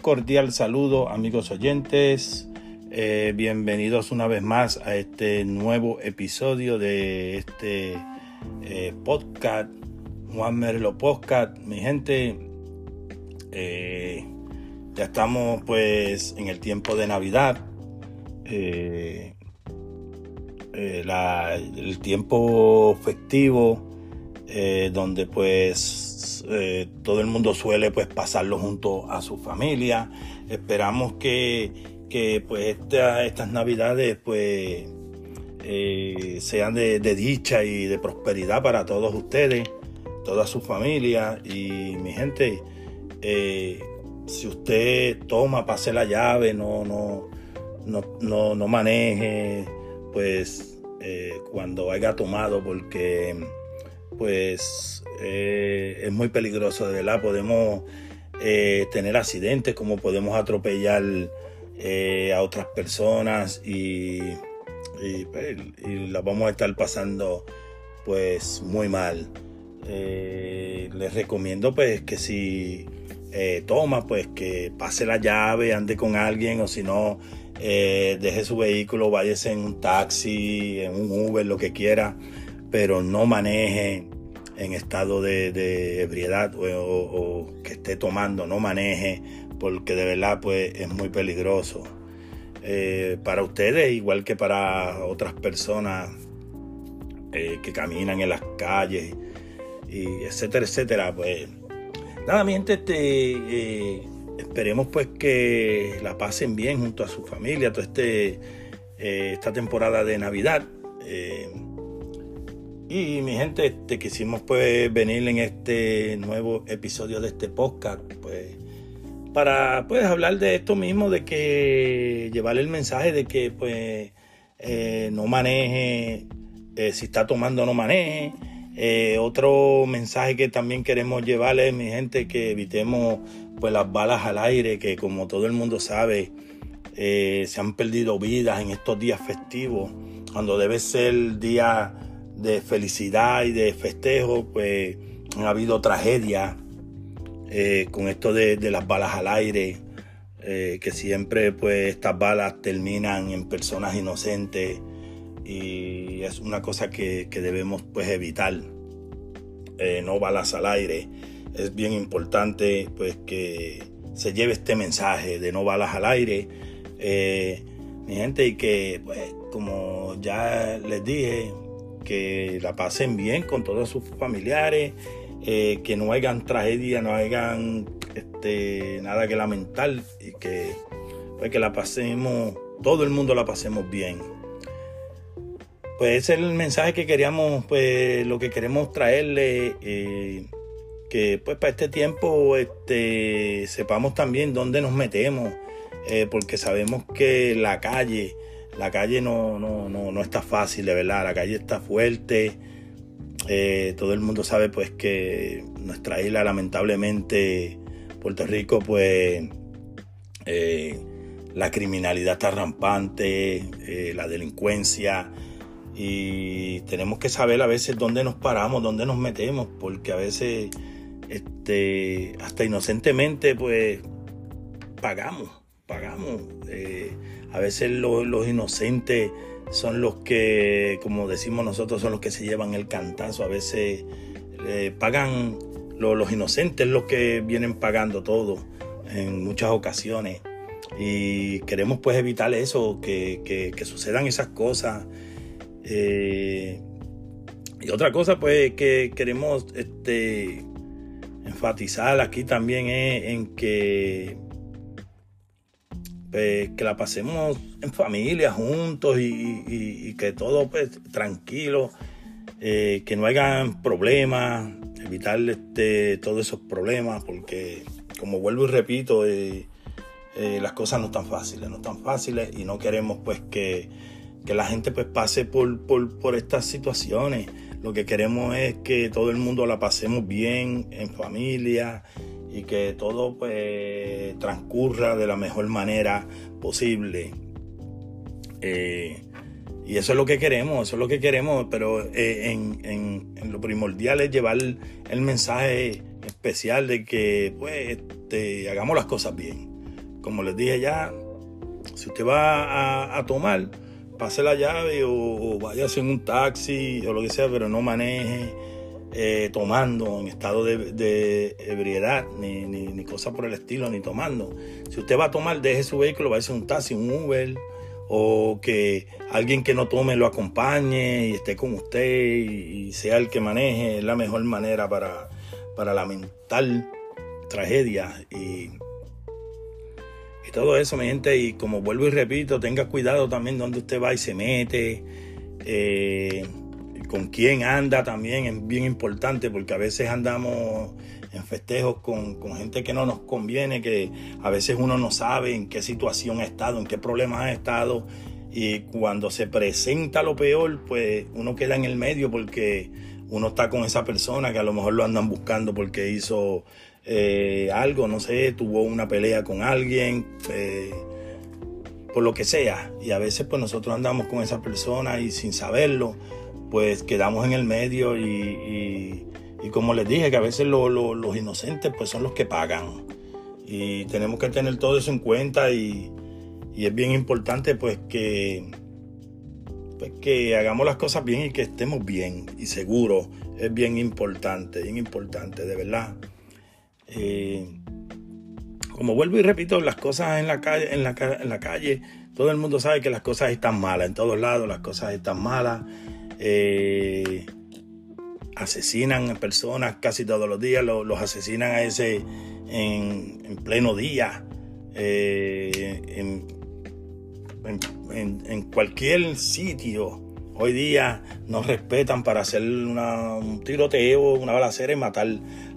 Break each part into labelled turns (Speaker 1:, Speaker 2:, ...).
Speaker 1: cordial saludo amigos oyentes. Eh, bienvenidos una vez más a este nuevo episodio de este eh, podcast, Juan Merlo Podcast. Mi gente, eh, ya estamos pues en el tiempo de Navidad. el tiempo festivo donde pues eh, todo el mundo suele pues pasarlo junto a su familia. Esperamos que, pues estas navidades pues eh, sean de, dicha y de prosperidad para todos ustedes, toda su familia y mi gente. Eh, si usted toma, pase la llave, no, no, no, no, maneje, pues cuando haya tomado, porque pues eh, es muy peligroso, de verdad. Podemos eh, tener accidentes, como podemos atropellar eh, a otras personas y, pues, y, las vamos a estar pasando pues muy mal. les recomiendo pues que si toma pues que pase la llave, ande con alguien o si no deje su vehículo, váyase en un taxi, en un Uber, lo que quiera, pero no maneje en estado de, ebriedad o, que esté tomando, no maneje, porque de verdad pues es muy peligroso. Eh, para ustedes, igual que para otras personas eh, que caminan en las calles, y etcétera, etcétera, pues nada, mientras este, eh, esperemos pues que la pasen bien junto a su familia, toda este, esta temporada de Navidad. Y mi gente, te quisimos pues venir en este nuevo episodio de este podcast, pues para pues hablar de esto mismo, de que llevar el mensaje de que pues eh, no maneje, eh, si está tomando no maneje. Eh, otro mensaje que también queremos llevarles, mi gente, que evitemos pues las balas al aire, que como todo el mundo sabe, se han perdido vidas en estos días festivos, cuando debe ser día de felicidad y de festejo, pues han habido tragedias eh, con esto de, las balas al aire, eh, que siempre pues estas balas terminan en personas inocentes y es una cosa que, debemos pues evitar, eh, no balas al aire. Es bien importante pues que se lleve este mensaje de no balas al aire, mi gente, y que pues como ya les dije, que la pasen bien con todos sus familiares, eh, que no hayan tragedia, no hayan este, nada que lamentar y que, pues, que la pasemos, todo el mundo la pasemos bien. Pues ese es el mensaje que queríamos, pues lo que queremos traerle, eh, que pues para este tiempo este, sepamos también dónde nos metemos, eh, porque sabemos que la calle, la calle no, no, no, está fácil, de verdad. La calle está fuerte. Eh, todo el mundo sabe pues que nuestra isla lamentablemente Puerto Rico pues eh, la criminalidad está rampante, eh, la delincuencia y tenemos que saber a veces dónde nos paramos, dónde nos metemos, porque a veces este, hasta inocentemente pues pagamos, pagamos. A veces los inocentes son los que, como decimos nosotros, son los que se llevan el cantazo. A veces pagan los inocentes los que vienen pagando todo en muchas ocasiones. Y queremos pues evitar eso, que, sucedan esas cosas. Eh, y otra cosa pues que queremos este, enfatizar aquí también es en que pues, que la pasemos en familia, juntos y, que todo pues tranquilo, eh, que no hayan problemas, evitar este, todos esos problemas, porque como vuelvo y repito, eh, las cosas no están fáciles, no están fáciles y no queremos pues que, la gente pues pase por, por, por estas situaciones. Lo que queremos es que todo el mundo la pasemos bien en familia y que todo pues transcurra de la mejor manera posible. Eh, y eso es lo que queremos, eso es lo que queremos, pero eh, en, lo primordial es llevar el mensaje especial de que pues este, hagamos las cosas bien. como les dije ya, si usted va a, tomar, pase la llave o, vaya váyase en un taxi o lo que sea, pero no maneje eh, tomando en estado de, ebriedad, ni, ni, cosa por el estilo, ni tomando. Si usted va a tomar, deje su vehículo, vaya a un taxi, un Uber, o que alguien que no tome lo acompañe y esté con usted y, sea el que maneje, es la mejor manera para, para lamentar tragedias y, y todo eso, mi gente. Y como vuelvo y repito, tenga cuidado también donde usted va y se mete. Eh, con quién anda también es bien importante porque a veces andamos en festejos con, gente que no nos conviene, que a veces uno no sabe en qué situación ha estado, en qué problemas ha estado y cuando se presenta lo peor, pues uno queda en el medio porque uno está con esa persona que a lo mejor lo andan buscando porque hizo eh, algo, no sé, tuvo una pelea con alguien. Eh, por lo que sea y a veces pues nosotros andamos con esa persona y sin saberlo pues quedamos en el medio y, como les dije, que a veces los inocentes pues son los que pagan. Y tenemos que tener todo eso en cuenta y, es bien importante pues que, pues que hagamos las cosas bien y que estemos bien y seguros. Es bien importante, bien importante, de verdad. Eh, como vuelvo y repito, las cosas en la calle, en la, en la calle, todo el mundo sabe que las cosas están malas, en todos lados las cosas están malas. Eh, asesinan personas casi todos los días, los, asesinan a ese en, pleno día, eh, en, cualquier sitio. Hoy día nos respetan para hacer un tiroteo, una balacera y matar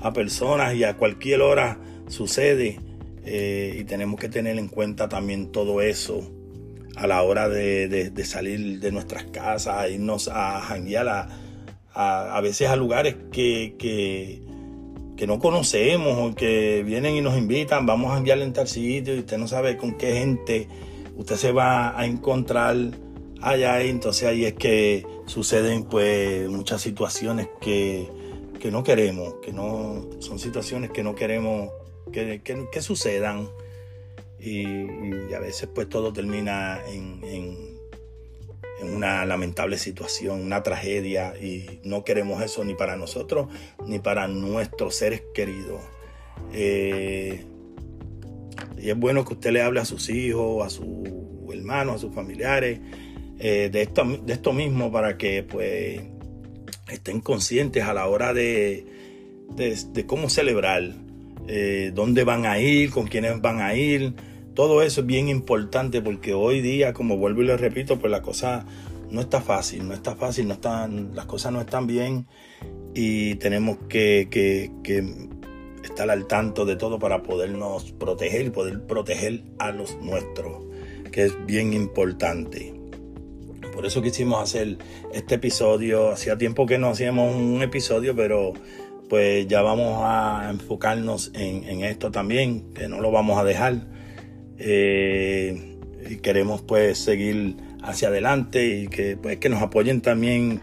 Speaker 1: a personas y a cualquier hora sucede. Eh, y tenemos que tener en cuenta también todo eso a la hora de, salir de nuestras casas, irnos a janguear a, a, veces a lugares que, que, no conocemos o que vienen y nos invitan, vamos a janguear en tal sitio y usted no sabe con qué gente usted se va a encontrar allá y entonces ahí es que suceden pues muchas situaciones que, no queremos, que no son situaciones que no queremos que, que sucedan y, a veces pues todo termina en, en, una lamentable situación, una tragedia y no queremos eso ni para nosotros ni para nuestros seres queridos. Eh, y es bueno que usted le hable a sus hijos, a sus hermanos, a sus familiares eh, de, esto, de esto mismo para que pues estén conscientes a la hora de, de, cómo celebrar, eh, dónde van a ir, con quiénes van a ir, todo eso es bien importante porque hoy día, como vuelvo y le repito, pues la cosa no está fácil, no está fácil, no están, las cosas no están bien y tenemos que, estar al tanto de todo para podernos proteger y poder proteger a los nuestros, que es bien importante. Por eso quisimos hacer este episodio. Hacía tiempo que no hacíamos un episodio, pero pues ya vamos a enfocarnos en, en esto también, que no lo vamos a dejar. Eh, y queremos pues seguir hacia adelante y que pues que nos apoyen también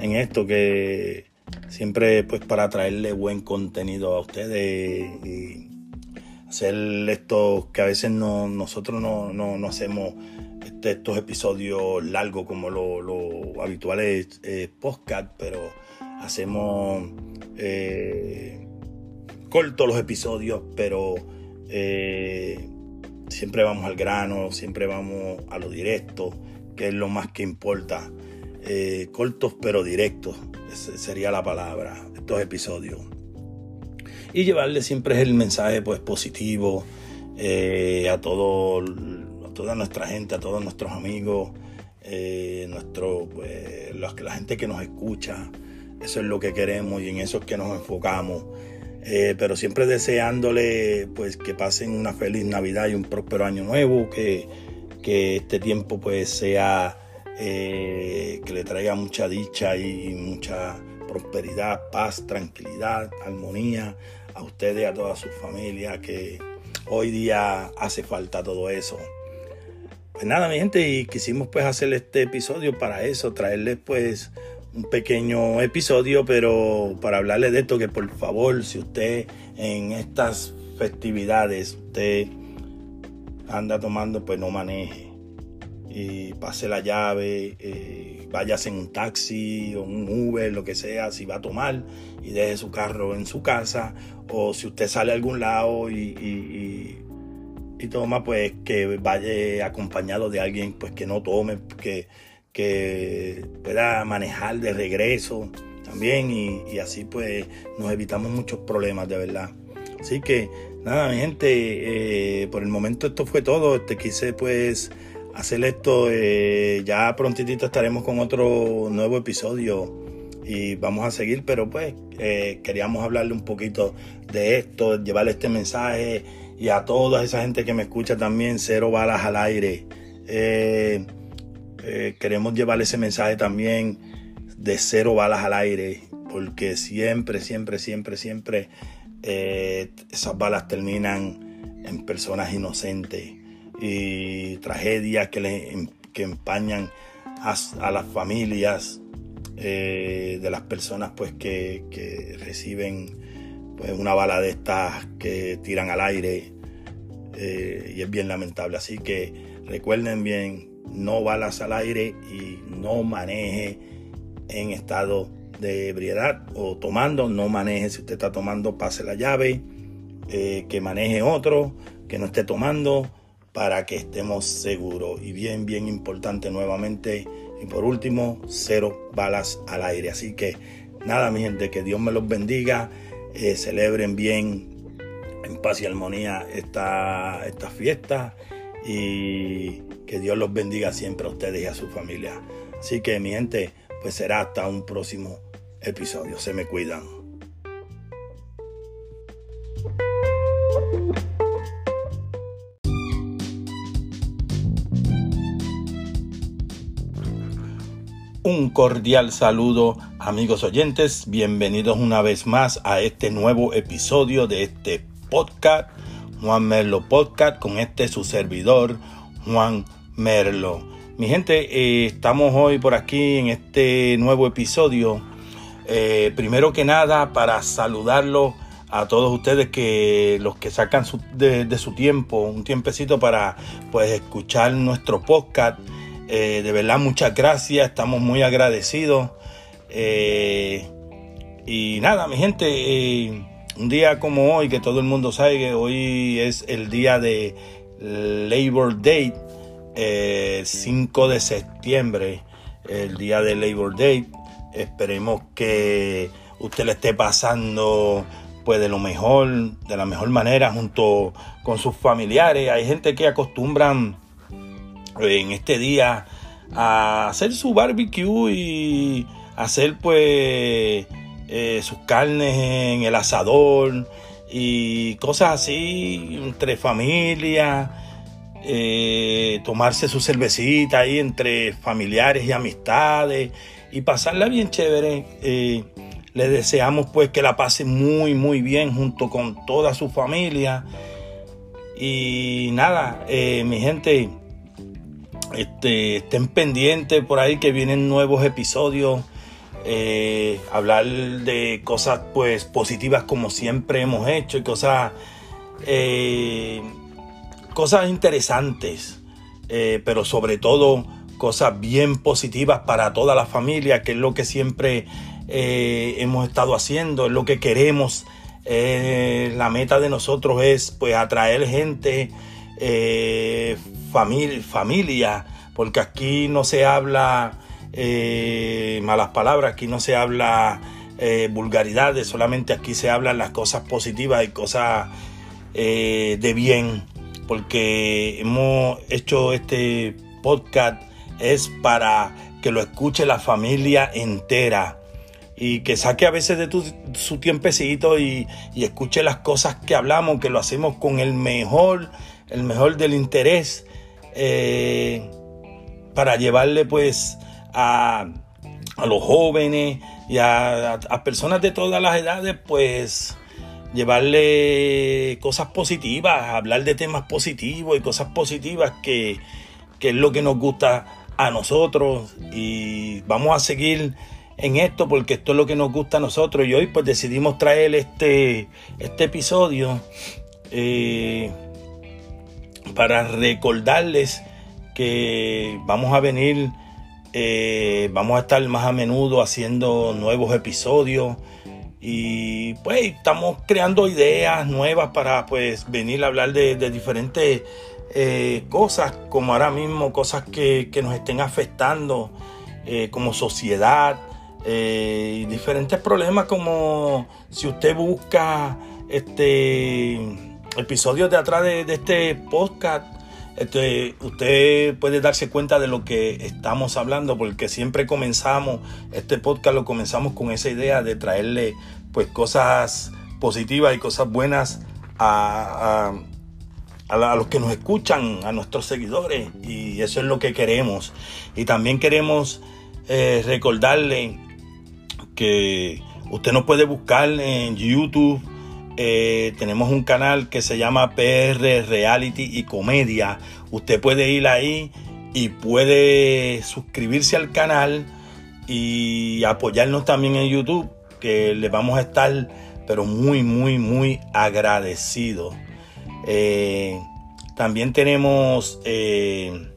Speaker 1: en esto que siempre pues para traerle buen contenido a ustedes y hacer esto que a veces no, nosotros no, hacemos este, estos episodios largos como lo, habitual es podcast pero hacemos eh, cortos los episodios pero eh, siempre vamos al grano, siempre vamos a lo directo, que es lo más que importa. Eh, cortos pero directos, sería la palabra, estos episodios. Y llevarle siempre el mensaje pues positivo a, todo, toda nuestra gente, a todos nuestros amigos, nuestro, pues, la gente que nos escucha. Eso es lo que queremos y en eso es que nos enfocamos. Eh, pero siempre deseándole pues que pasen una feliz Navidad y un próspero año nuevo, que, este tiempo pues sea, eh, que le traiga mucha dicha y mucha prosperidad, paz, tranquilidad, armonía a ustedes a toda su familia, que hoy día hace falta todo eso. Pues nada, mi gente, y quisimos pues hacer este episodio para eso, traerles pues un pequeño episodio, pero para hablarle de esto, que por favor, si usted en estas festividades, usted anda tomando, pues no maneje. Y pase la llave, eh, váyase en un taxi o un Uber, lo que sea, si va a tomar y deje su carro en su casa. O si usted sale a algún lado y, y, toma, pues que vaya acompañado de alguien pues que no tome, que, que pueda manejar de regreso también y, y así pues nos evitamos muchos problemas de verdad. Así que nada, mi gente, eh, por el momento esto fue todo. Te quise pues hacer esto. Eh, ya prontitito estaremos con otro nuevo episodio y vamos a seguir, pero pues eh, queríamos hablarle un poquito de esto, llevarle este mensaje y a toda esa gente que me escucha también, cero balas al aire. Queremos llevarle ese mensaje también de cero balas al aire, porque siempre, siempre, siempre, siempre eh, esas balas terminan en personas inocentes y tragedias que, le, em, que empañan a, las familias eh, de las personas pues que, reciben pues, una bala de estas que tiran al aire eh, y es bien lamentable. Así que recuerden bien no balas al aire y no maneje en estado de ebriedad o tomando, no maneje. Si usted está tomando, pase la llave, eh, que maneje otro, que no esté tomando, para que estemos seguros. Y bien, bien importante nuevamente. Y por último, cero balas al aire. Así que nada, mi gente, que Dios me los bendiga. Eh, celebren bien en paz y armonía esta, esta fiesta. Y que Dios los bendiga siempre a ustedes y a su familia. Así que, mi gente, pues será hasta un próximo episodio. Se me cuidan. Un cordial saludo amigos oyentes, bienvenidos una vez más a este nuevo episodio de este podcast, Juan Merlo Podcast, con este su servidor, Juan Merlo. Mi gente, eh, estamos hoy por aquí en este nuevo episodio. Eh, primero que nada, para saludarlo a todos ustedes que los que sacan de, su tiempo, un tiempecito para pues escuchar nuestro podcast. Eh, de verdad, muchas gracias, estamos muy agradecidos. y nada, mi gente, un día como hoy, que todo el mundo sabe que hoy es el día de Labor Day, 5 de septiembre, el día de Labor Day. Esperemos que usted le esté pasando pues de lo mejor, de la mejor manera junto con sus familiares. Hay gente que acostumbran en este día a hacer su barbecue y hacer pues eh, sus carnes en el asador y cosas así entre familias eh, tomarse su cervecita ahí entre familiares y amistades y pasarla bien chévere. Eh, le deseamos pues que la pase muy muy bien junto con toda su familia. Y nada, eh, mi gente, este, estén pendientes por ahí que vienen nuevos episodios. hablar de cosas pues positivas como siempre hemos hecho y cosas cosas interesantes, eh, pero sobre todo cosas bien positivas para toda la familia, que es lo que siempre eh, hemos estado haciendo, es lo que queremos. Eh, la meta de nosotros es pues atraer gente, familia, porque aquí no se habla malas palabras, aquí no se habla vulgaridades, solamente aquí se hablan las cosas positivas y cosas de bien porque hemos hecho este podcast es para que lo escuche la familia entera y que saque a veces de su tiempecito y, escuche las cosas que hablamos, que lo hacemos con el mejor, el mejor del interés, eh, para llevarle pues a, los jóvenes y a, a, personas de todas las edades pues llevarle cosas positivas, hablar de temas positivos y cosas positivas que, es lo que nos gusta a nosotros. Y vamos a seguir en esto porque esto es lo que nos gusta a nosotros. Y hoy pues decidimos traer este, este episodio eh, para recordarles que vamos a venir, eh, vamos a estar más a menudo haciendo nuevos episodios y pues estamos creando ideas nuevas para pues venir a hablar de, diferentes eh, cosas, como ahora mismo cosas que, nos estén afectando eh, como sociedad, y diferentes problemas como si usted busca este episodios de atrás de, este podcast, usted puede darse cuenta de lo que estamos hablando, porque siempre comenzamos, este podcast lo comenzamos con esa idea de traerle pues cosas positivas y cosas buenas a, a, los que nos escuchan, a nuestros seguidores, y eso es lo que queremos. Y también queremos eh, recordarle que usted nos puede buscar en YouTube eh, tenemos un canal que se llama PR Reality y Comedia. Usted puede ir ahí y puede suscribirse al canal y apoyarnos también en YouTube, que le vamos a estar, pero muy, muy, muy agradecidos. Eh, también tenemos eh,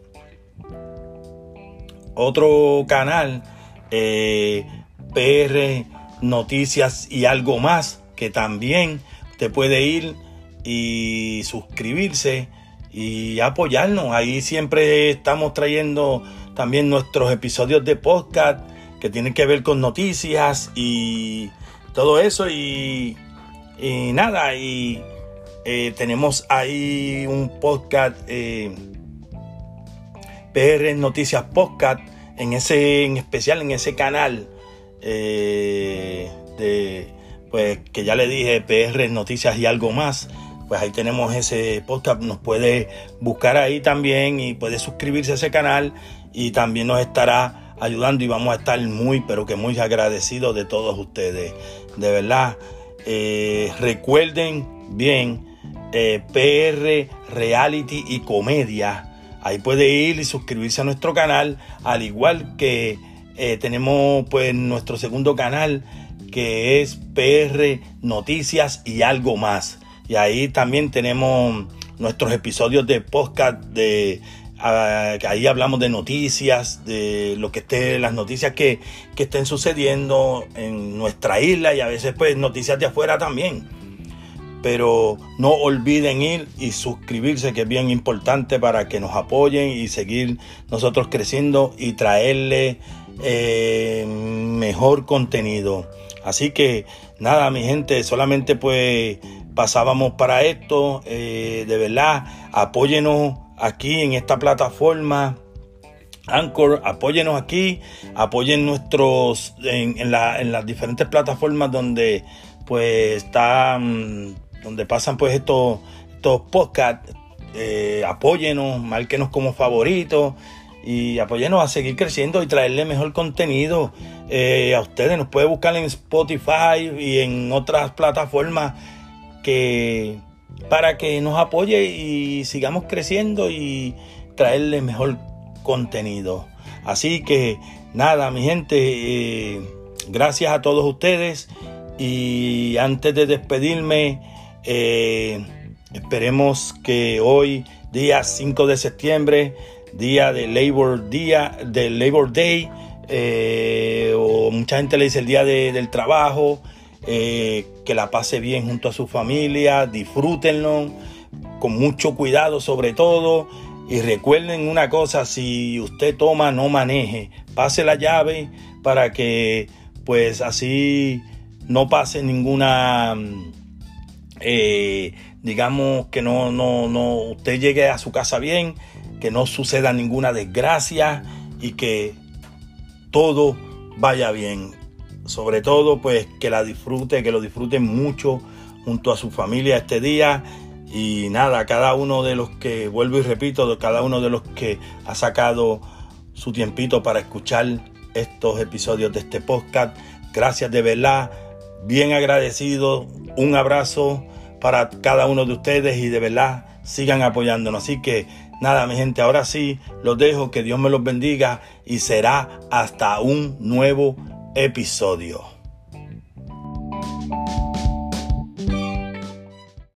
Speaker 1: otro canal, PR Noticias y algo más que también te puede ir y suscribirse y apoyarnos. Ahí siempre estamos trayendo también nuestros episodios de podcast que tienen que ver con noticias y todo eso. Y, nada, y eh, tenemos ahí un podcast, eh, PR Noticias Podcast, en ese, en especial en ese canal eh, de pues que ya le dije, PR Noticias y algo más. Pues ahí tenemos ese podcast, nos puede buscar ahí también y puede suscribirse a ese canal y también nos estará ayudando y vamos a estar muy, pero que muy agradecidos de todos ustedes. De verdad, eh, recuerden bien, eh, PR Reality y Comedia. Ahí puede ir y suscribirse a nuestro canal, al igual que eh, tenemos pues nuestro segundo canal que es PR Noticias y algo más. Y ahí también tenemos nuestros episodios de podcast de ah, ahí hablamos de noticias, de lo que esté, las noticias que, que, estén sucediendo en nuestra isla y a veces pues noticias de afuera también. Pero no olviden ir y suscribirse que es bien importante para que nos apoyen y seguir nosotros creciendo y traerle eh, mejor contenido. Así que nada, mi gente, solamente pues pasábamos para esto. Eh, de verdad, apóyenos aquí en esta plataforma. Anchor, apóyenos aquí, apoyen nuestros en, las diferentes plataformas donde pues están, donde pasan pues estos, estos podcasts, eh, apóyenos, márquenos como favoritos y apóyenos a seguir creciendo y traerle mejor contenido eh, a ustedes. Nos puede buscar en Spotify y en otras plataformas que para que nos apoye y sigamos creciendo y traerle mejor contenido. Así que nada, mi gente, eh, gracias a todos ustedes y antes de despedirme, eh, esperemos que hoy, día 5 de septiembre, día de Labor, día Labor Day, eh, o mucha gente le dice el día del trabajo, eh, que la pase bien junto a su familia, disfrútenlo, con mucho cuidado sobre todo. Y recuerden una cosa, si usted toma, no maneje, pase la llave para que pues así no pase ninguna, eh, digamos que no, no, no, usted llegue a su casa bien que no suceda ninguna desgracia y que todo vaya bien. Sobre todo, pues que la disfrute, que lo disfruten mucho junto a su familia este día. Y nada, cada uno de los que, vuelvo y repito, cada uno de los que ha sacado su tiempito para escuchar estos episodios de este podcast, gracias de verdad, bien agradecido, un abrazo para cada uno de ustedes y de verdad sigan apoyándonos. Así que Nada, mi gente, ahora sí los dejo, que Dios me los bendiga y será hasta un nuevo episodio.